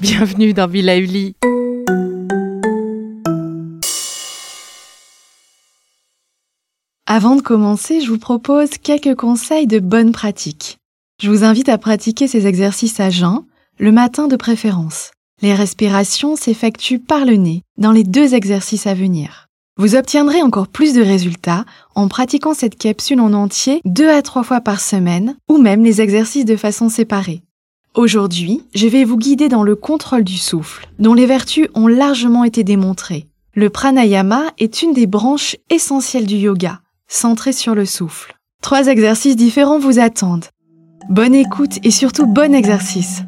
Bienvenue dans Villa Uli. Avant de commencer, je vous propose quelques conseils de bonne pratique. Je vous invite à pratiquer ces exercices à jeun, le matin de préférence. Les respirations s'effectuent par le nez dans les deux exercices à venir. Vous obtiendrez encore plus de résultats en pratiquant cette capsule en entier deux à trois fois par semaine ou même les exercices de façon séparée. Aujourd'hui, je vais vous guider dans le contrôle du souffle, dont les vertus ont largement été démontrées. Le pranayama est une des branches essentielles du yoga, centrée sur le souffle. Trois exercices différents vous attendent. Bonne écoute et surtout bon exercice.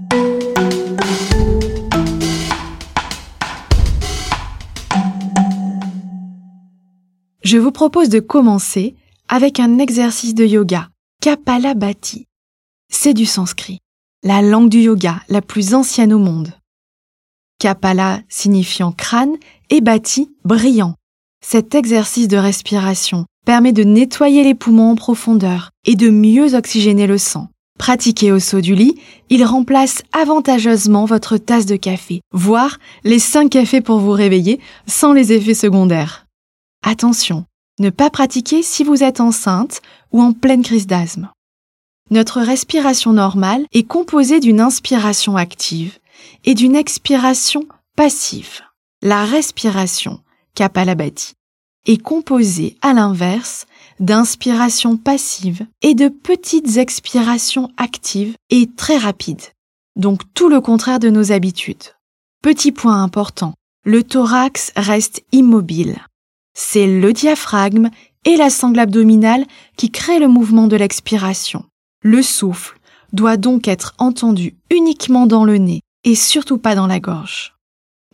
Je vous propose de commencer avec un exercice de yoga, Kapalabhati. C'est du sanskrit la langue du yoga la plus ancienne au monde. Kapala signifiant crâne et bati brillant. Cet exercice de respiration permet de nettoyer les poumons en profondeur et de mieux oxygéner le sang. Pratiqué au saut du lit, il remplace avantageusement votre tasse de café, voire les 5 cafés pour vous réveiller sans les effets secondaires. Attention, ne pas pratiquer si vous êtes enceinte ou en pleine crise d'asthme. Notre respiration normale est composée d'une inspiration active et d'une expiration passive. La respiration, Kapalabhati, est composée à l'inverse d'inspiration passive et de petites expirations actives et très rapides. Donc tout le contraire de nos habitudes. Petit point important, le thorax reste immobile. C'est le diaphragme et la sangle abdominale qui créent le mouvement de l'expiration. Le souffle doit donc être entendu uniquement dans le nez et surtout pas dans la gorge.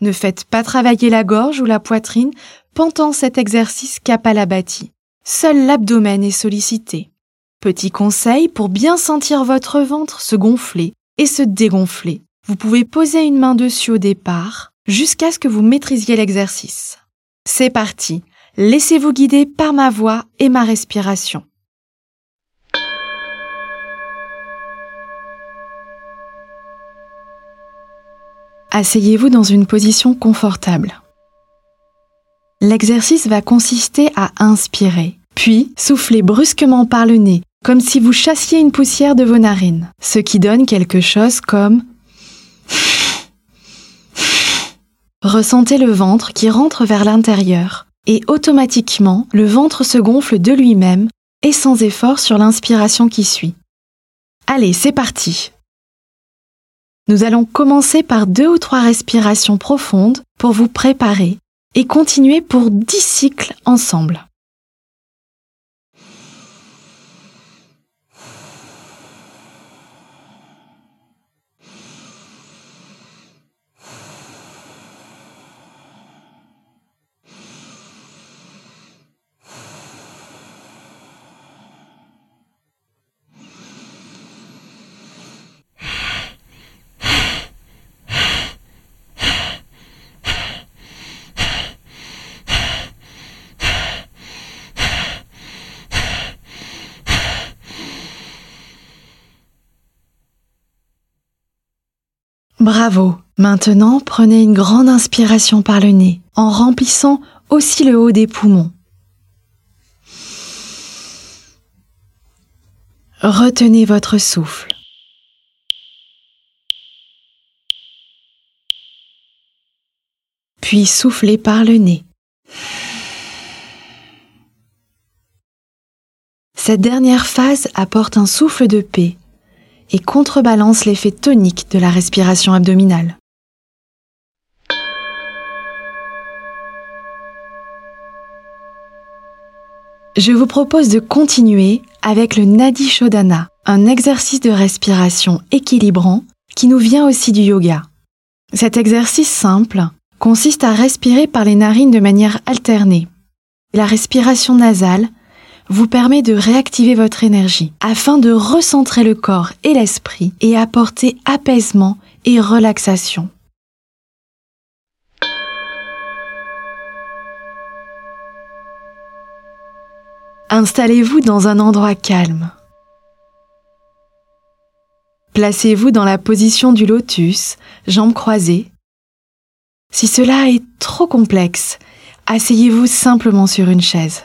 Ne faites pas travailler la gorge ou la poitrine pendant cet exercice Kapalabhati. Seul l'abdomen est sollicité. Petit conseil pour bien sentir votre ventre se gonfler et se dégonfler. Vous pouvez poser une main dessus au départ jusqu'à ce que vous maîtrisiez l'exercice. C'est parti. Laissez-vous guider par ma voix et ma respiration. Asseyez-vous dans une position confortable. L'exercice va consister à inspirer, puis souffler brusquement par le nez, comme si vous chassiez une poussière de vos narines, ce qui donne quelque chose comme Ressentez le ventre qui rentre vers l'intérieur et automatiquement le ventre se gonfle de lui-même et sans effort sur l'inspiration qui suit. Allez, c'est parti nous allons commencer par deux ou trois respirations profondes pour vous préparer et continuer pour dix cycles ensemble. Bravo. Maintenant, prenez une grande inspiration par le nez, en remplissant aussi le haut des poumons. Retenez votre souffle. Puis soufflez par le nez. Cette dernière phase apporte un souffle de paix et contrebalance l'effet tonique de la respiration abdominale. Je vous propose de continuer avec le Nadi Shodhana, un exercice de respiration équilibrant qui nous vient aussi du yoga. Cet exercice simple consiste à respirer par les narines de manière alternée. La respiration nasale vous permet de réactiver votre énergie afin de recentrer le corps et l'esprit et apporter apaisement et relaxation. Installez-vous dans un endroit calme. Placez-vous dans la position du lotus, jambes croisées. Si cela est trop complexe, asseyez-vous simplement sur une chaise.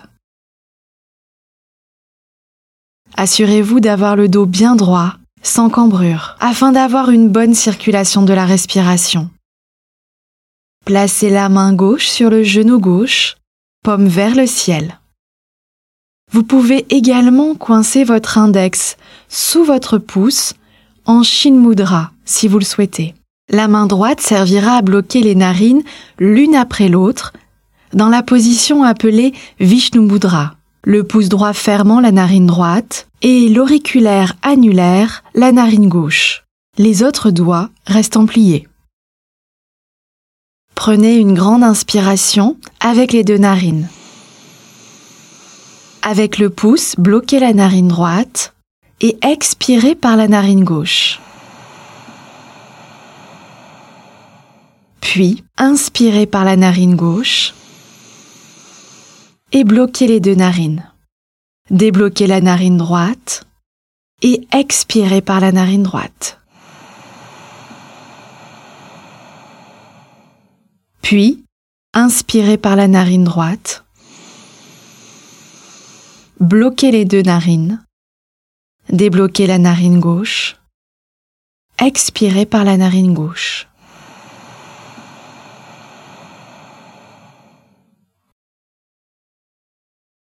Assurez-vous d'avoir le dos bien droit, sans cambrure, afin d'avoir une bonne circulation de la respiration. Placez la main gauche sur le genou gauche, paume vers le ciel. Vous pouvez également coincer votre index sous votre pouce en Shin Mudra si vous le souhaitez. La main droite servira à bloquer les narines l'une après l'autre dans la position appelée Vishnu Mudra, le pouce droit fermant la narine droite et l'auriculaire annulaire la narine gauche. Les autres doigts restent pliés. Prenez une grande inspiration avec les deux narines. Avec le pouce, bloquez la narine droite et expirez par la narine gauche. Puis, inspirez par la narine gauche et bloquez les deux narines. Débloquez la narine droite et expirez par la narine droite. Puis, inspirez par la narine droite bloquez les deux narines, débloquez la narine gauche, expirez par la narine gauche.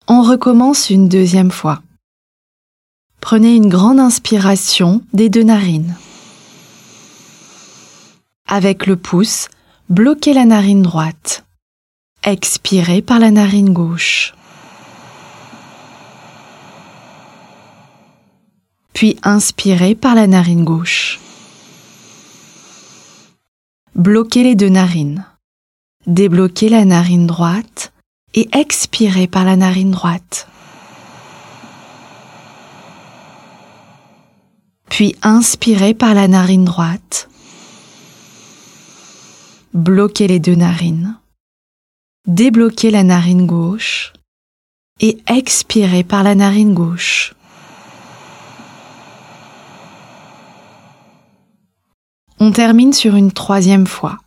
On recommence une deuxième fois. Prenez une grande inspiration des deux narines. Avec le pouce, bloquez la narine droite. Expirez par la narine gauche. puis inspirez par la narine gauche. Bloquez les deux narines. Débloquez la narine droite et expirez par la narine droite. Puis inspirez par la narine droite. Bloquez les deux narines. Débloquez la narine gauche et expirez par la narine gauche. On termine sur une troisième fois.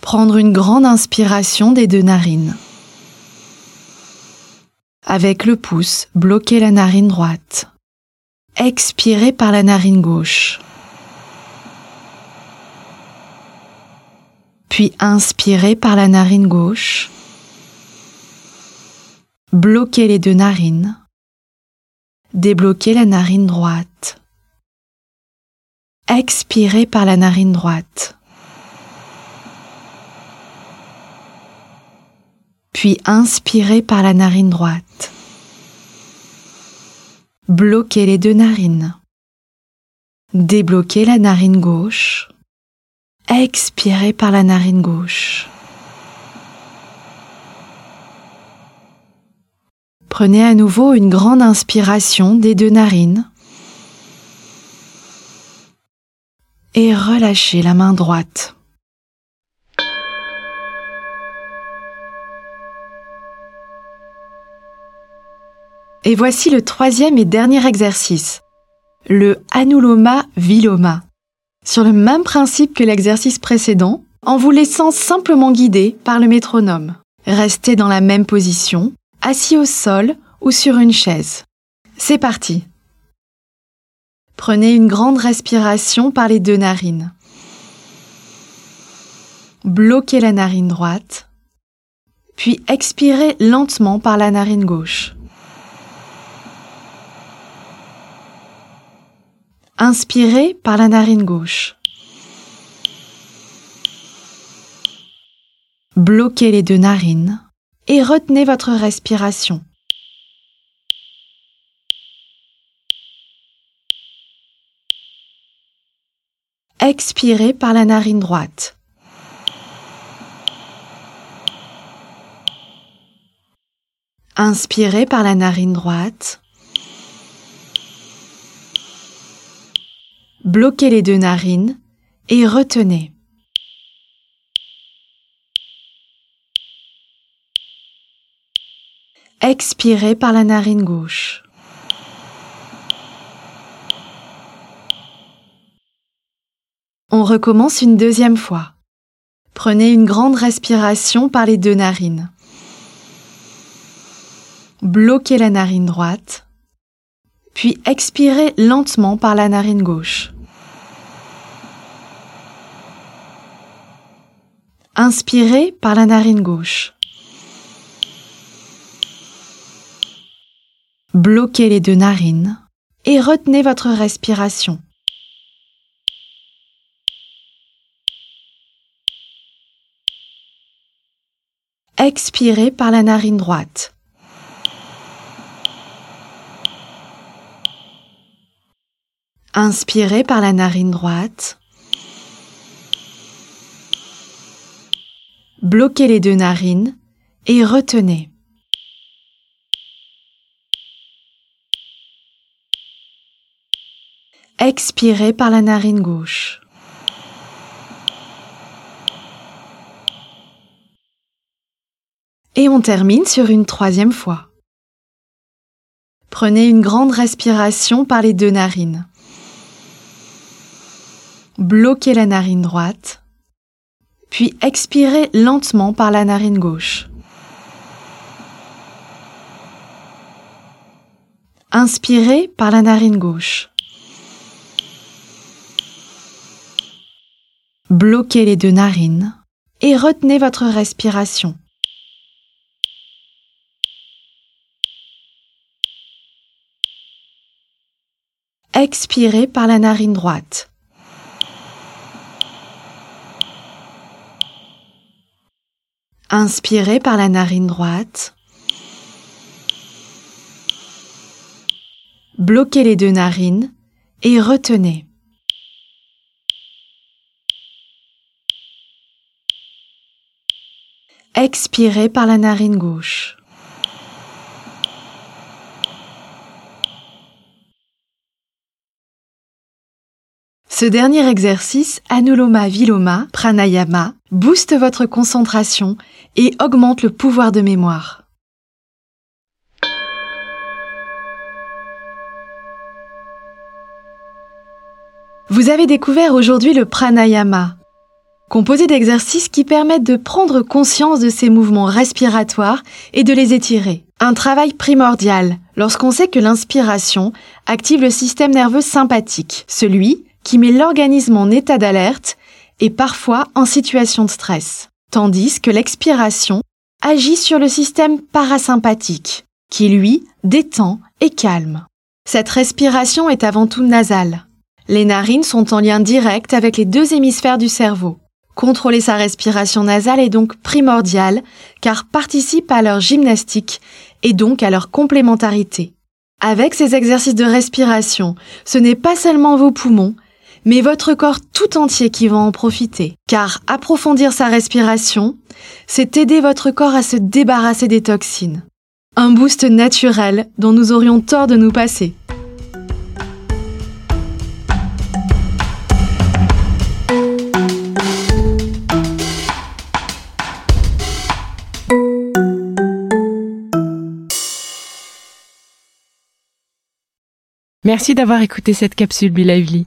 Prendre une grande inspiration des deux narines. Avec le pouce, bloquer la narine droite. Expirer par la narine gauche. Puis inspirer par la narine gauche. Bloquer les deux narines. Débloquer la narine droite. Expirez par la narine droite. Puis inspirez par la narine droite. Bloquez les deux narines. Débloquez la narine gauche. Expirez par la narine gauche. Prenez à nouveau une grande inspiration des deux narines. et relâchez la main droite. Et voici le troisième et dernier exercice, le Anuloma Viloma, sur le même principe que l'exercice précédent, en vous laissant simplement guider par le métronome. Restez dans la même position, assis au sol ou sur une chaise. C'est parti Prenez une grande respiration par les deux narines. Bloquez la narine droite, puis expirez lentement par la narine gauche. Inspirez par la narine gauche. Bloquez les deux narines et retenez votre respiration. Expirez par la narine droite. Inspirez par la narine droite. Bloquez les deux narines et retenez. Expirez par la narine gauche. On recommence une deuxième fois. Prenez une grande respiration par les deux narines. Bloquez la narine droite, puis expirez lentement par la narine gauche. Inspirez par la narine gauche. Bloquez les deux narines et retenez votre respiration. Expirez par la narine droite. Inspirez par la narine droite. Bloquez les deux narines et retenez. Expirez par la narine gauche. Et on termine sur une troisième fois. Prenez une grande respiration par les deux narines. Bloquez la narine droite, puis expirez lentement par la narine gauche. Inspirez par la narine gauche. Bloquez les deux narines et retenez votre respiration. Expirez par la narine droite. Inspirez par la narine droite. Bloquez les deux narines et retenez. Expirez par la narine gauche. Ce dernier exercice, Anuloma Viloma Pranayama, booste votre concentration et augmente le pouvoir de mémoire. Vous avez découvert aujourd'hui le pranayama, composé d'exercices qui permettent de prendre conscience de ces mouvements respiratoires et de les étirer. Un travail primordial lorsqu'on sait que l'inspiration active le système nerveux sympathique, celui qui met l'organisme en état d'alerte et parfois en situation de stress, tandis que l'expiration agit sur le système parasympathique, qui lui détend et calme. Cette respiration est avant tout nasale. Les narines sont en lien direct avec les deux hémisphères du cerveau. Contrôler sa respiration nasale est donc primordial car participe à leur gymnastique et donc à leur complémentarité. Avec ces exercices de respiration, ce n'est pas seulement vos poumons, mais votre corps tout entier qui va en profiter. Car approfondir sa respiration, c'est aider votre corps à se débarrasser des toxines. Un boost naturel dont nous aurions tort de nous passer. Merci d'avoir écouté cette capsule Be Lively.